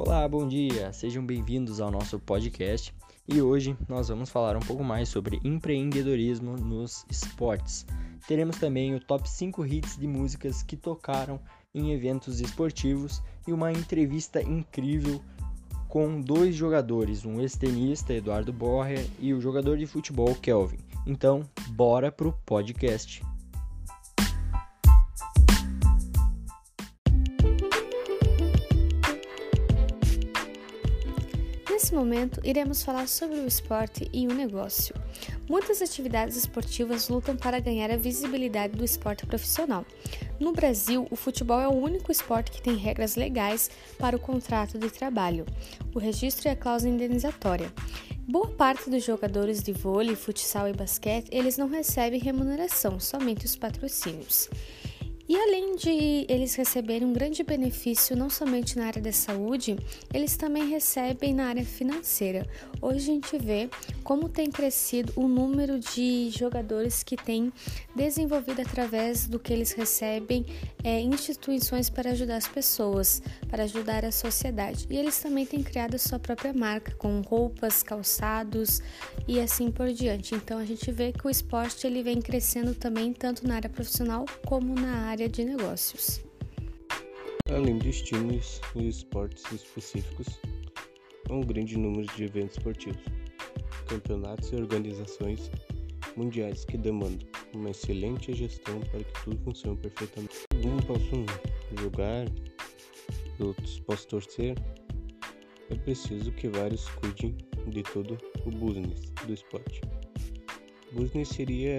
Olá, bom dia! Sejam bem-vindos ao nosso podcast e hoje nós vamos falar um pouco mais sobre empreendedorismo nos esportes. Teremos também o top 5 hits de músicas que tocaram em eventos esportivos e uma entrevista incrível com dois jogadores, um ex-tenista, Eduardo Borrer, e o jogador de futebol, Kelvin. Então, bora pro podcast. Nesse momento, iremos falar sobre o esporte e o negócio. Muitas atividades esportivas lutam para ganhar a visibilidade do esporte profissional. No Brasil, o futebol é o único esporte que tem regras legais para o contrato de trabalho, o registro e a cláusula indenizatória. Boa parte dos jogadores de vôlei, futsal e basquete, eles não recebem remuneração, somente os patrocínios. E além de eles receberem um grande benefício não somente na área da saúde, eles também recebem na área financeira. Hoje a gente vê como tem crescido o número de jogadores que têm desenvolvido através do que eles recebem é, instituições para ajudar as pessoas, para ajudar a sociedade. E eles também têm criado a sua própria marca com roupas, calçados e assim por diante. Então a gente vê que o esporte ele vem crescendo também tanto na área profissional como na área área de negócios. Além de estímulos e esportes específicos, há um grande número de eventos esportivos, campeonatos e organizações mundiais que demandam uma excelente gestão para que tudo funcione perfeitamente. Um posso jogar, outros possam torcer. É preciso que vários cuidem de todo o business do esporte. Business seria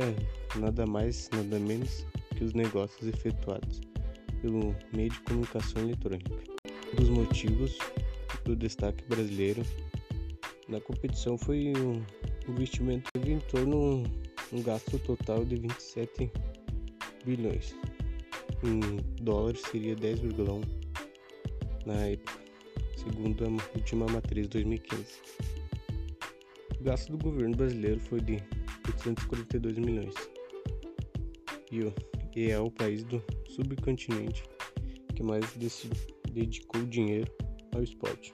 nada mais, nada menos que os negócios efetuados pelo meio de comunicação eletrônica. Um dos motivos do destaque brasileiro na competição foi o investimento teve em torno um gasto total de 27 bilhões. Em dólares seria 10,1 na época, segundo a última matriz 2015. O gasto do governo brasileiro foi de 842 milhões. E o e é o país do subcontinente que mais dedicou dinheiro ao esporte.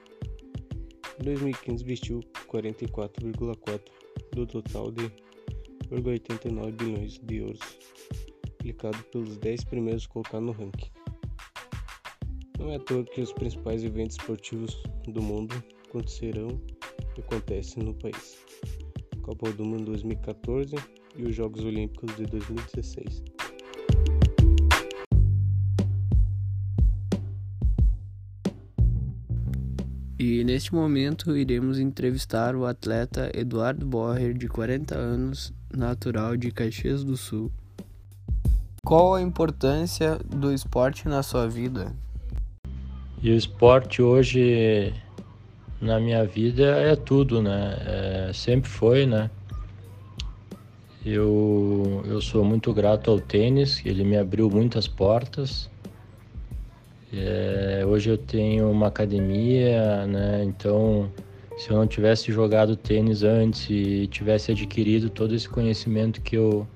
Em 2015 investiu 44,4 do total de 89 bilhões de euros, aplicado pelos 10 primeiros colocados no ranking. Não é à toa que os principais eventos esportivos do mundo acontecerão e acontecem no país. Copa do Mundo 2014 e os Jogos Olímpicos de 2016. E neste momento iremos entrevistar o atleta Eduardo Borrer, de 40 anos, natural de Caxias do Sul. Qual a importância do esporte na sua vida? E o esporte hoje na minha vida é tudo, né? É, sempre foi, né? Eu, eu sou muito grato ao tênis, ele me abriu muitas portas. É, hoje eu tenho uma academia, né? Então, se eu não tivesse jogado tênis antes e tivesse adquirido todo esse conhecimento que eu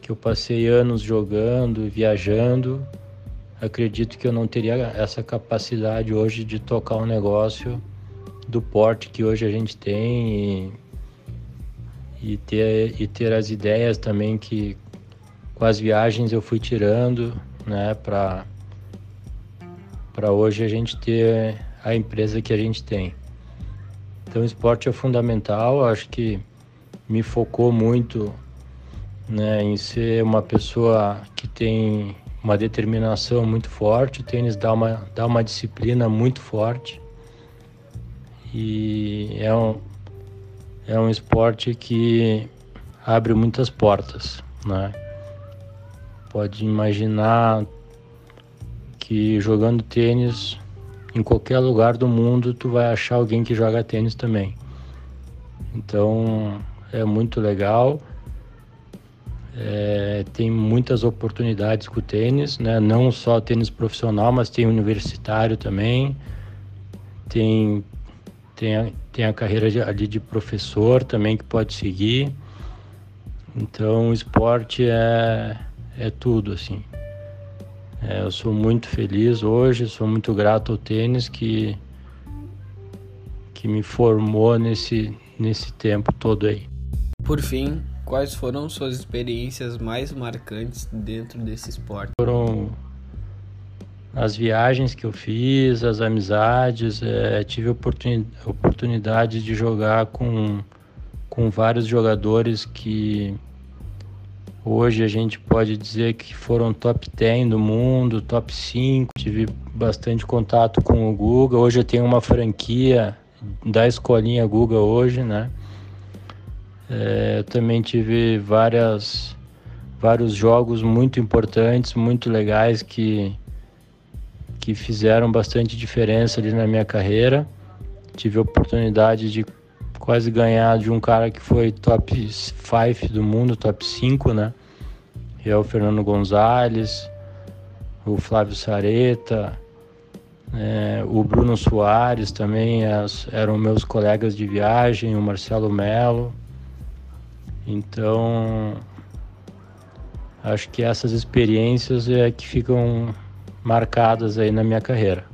que eu passei anos jogando viajando, acredito que eu não teria essa capacidade hoje de tocar um negócio do porte que hoje a gente tem e, e ter e ter as ideias também que com as viagens eu fui tirando, né, para para hoje a gente ter a empresa que a gente tem. Então, o esporte é fundamental, acho que me focou muito né, em ser uma pessoa que tem uma determinação muito forte. O tênis dá uma, dá uma disciplina muito forte e é um, é um esporte que abre muitas portas. Né? Pode imaginar que jogando tênis em qualquer lugar do mundo tu vai achar alguém que joga tênis também. Então é muito legal. É, tem muitas oportunidades com o tênis, né? não só tênis profissional, mas tem universitário também. Tem, tem, a, tem a carreira de, ali de professor também que pode seguir. Então o esporte é, é tudo assim. É, eu sou muito feliz hoje, sou muito grato ao tênis que que me formou nesse, nesse tempo todo aí. Por fim, quais foram suas experiências mais marcantes dentro desse esporte? Foram as viagens que eu fiz, as amizades, é, tive oportuni oportunidade de jogar com, com vários jogadores que hoje a gente pode dizer que foram top 10 do mundo, top 5. Tive bastante contato com o Guga. Hoje eu tenho uma franquia da escolinha Guga hoje, né? É, eu também tive várias, vários jogos muito importantes, muito legais que que fizeram bastante diferença ali na minha carreira. Tive a oportunidade de quase ganhar de um cara que foi top 5 do mundo, top 5, né? É o Fernando Gonzalez, o Flávio Sareta, é, o Bruno Soares também as, eram meus colegas de viagem, o Marcelo Melo. Então, acho que essas experiências é que ficam marcadas aí na minha carreira.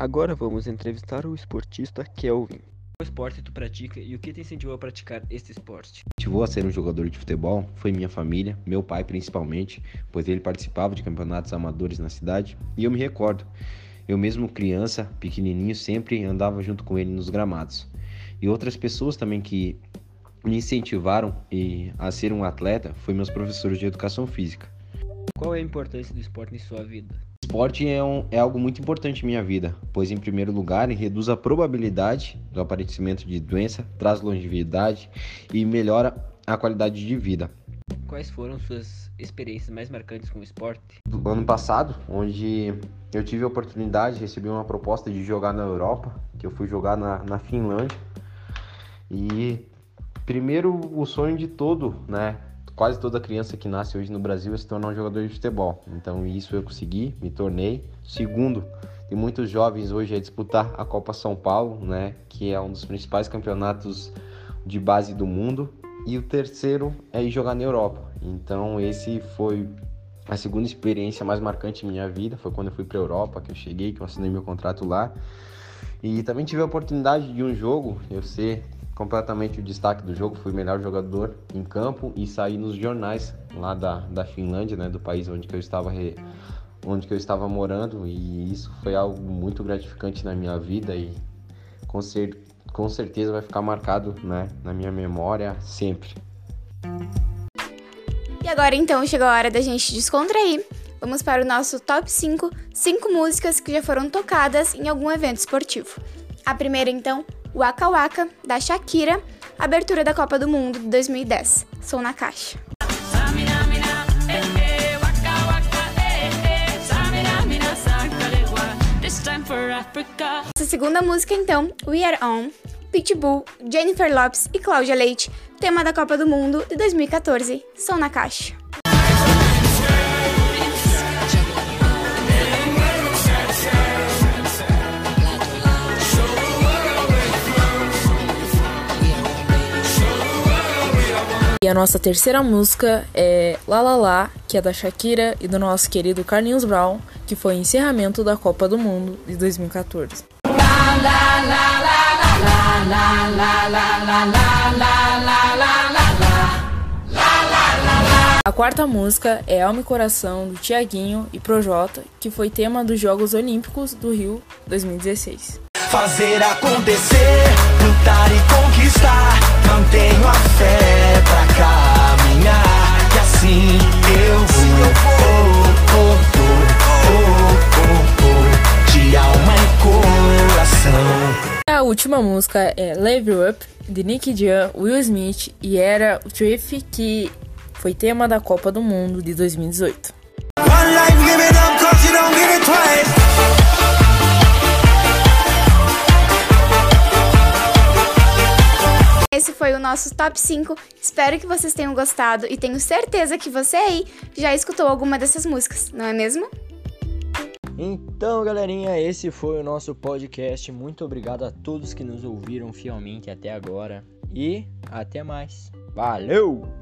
Agora vamos entrevistar o esportista Kelvin. Qual esporte tu pratica e o que te incentivou a praticar este esporte? Motivou a ser um jogador de futebol foi minha família, meu pai principalmente, pois ele participava de campeonatos amadores na cidade e eu me recordo. Eu mesmo criança, pequenininho, sempre andava junto com ele nos gramados. E outras pessoas também que me incentivaram a ser um atleta foi meus professores de educação física. Qual é a importância do esporte em sua vida? Esporte é, um, é algo muito importante em minha vida, pois, em primeiro lugar, reduz a probabilidade do aparecimento de doença, traz longevidade e melhora a qualidade de vida. Quais foram suas experiências mais marcantes com o esporte? Do ano passado, onde eu tive a oportunidade de receber uma proposta de jogar na Europa, que eu fui jogar na, na Finlândia. E primeiro o sonho de todo, né, quase toda criança que nasce hoje no Brasil é se tornar um jogador de futebol. Então isso eu consegui, me tornei. Segundo, tem muitos jovens hoje a disputar a Copa São Paulo, né, que é um dos principais campeonatos de base do mundo. E o terceiro é ir jogar na Europa. Então esse foi a segunda experiência mais marcante em minha vida, foi quando eu fui para a Europa, que eu cheguei, que eu assinei meu contrato lá. E também tive a oportunidade de um jogo, eu ser completamente o destaque do jogo, fui melhor jogador em campo e saí nos jornais lá da, da Finlândia, né, do país onde eu estava re, onde eu estava morando e isso foi algo muito gratificante na minha vida e com, cer com certeza vai ficar marcado, né, na minha memória sempre. E agora então chegou a hora da gente descontrair. Vamos para o nosso top 5, 5 músicas que já foram tocadas em algum evento esportivo. A primeira então Waka Waka, da Shakira, abertura da Copa do Mundo de 2010. Sou na caixa. Essa segunda música, então, We Are On, Pitbull, Jennifer Lopes e Cláudia Leite, tema da Copa do Mundo de 2014. Sou na caixa. E a nossa terceira música é La La La, que é da Shakira e do nosso querido Carlinhos Brown, que foi o encerramento da Copa do Mundo de 2014. A quarta música é Alma e Coração do Tiaguinho e Projota, que foi tema dos Jogos Olímpicos do Rio 2016 fazer acontecer, lutar e conquistar. Mantenho a fé pra caminhar, que assim eu vou. Oh, oh, oh, de alma e coração. A última música é Live Up, de Nick Jam, Will Smith e era o Triff, que foi tema da Copa do Mundo de 2018. Foi o nosso top 5. Espero que vocês tenham gostado e tenho certeza que você aí já escutou alguma dessas músicas, não é mesmo? Então, galerinha, esse foi o nosso podcast. Muito obrigado a todos que nos ouviram fielmente até agora e até mais. Valeu!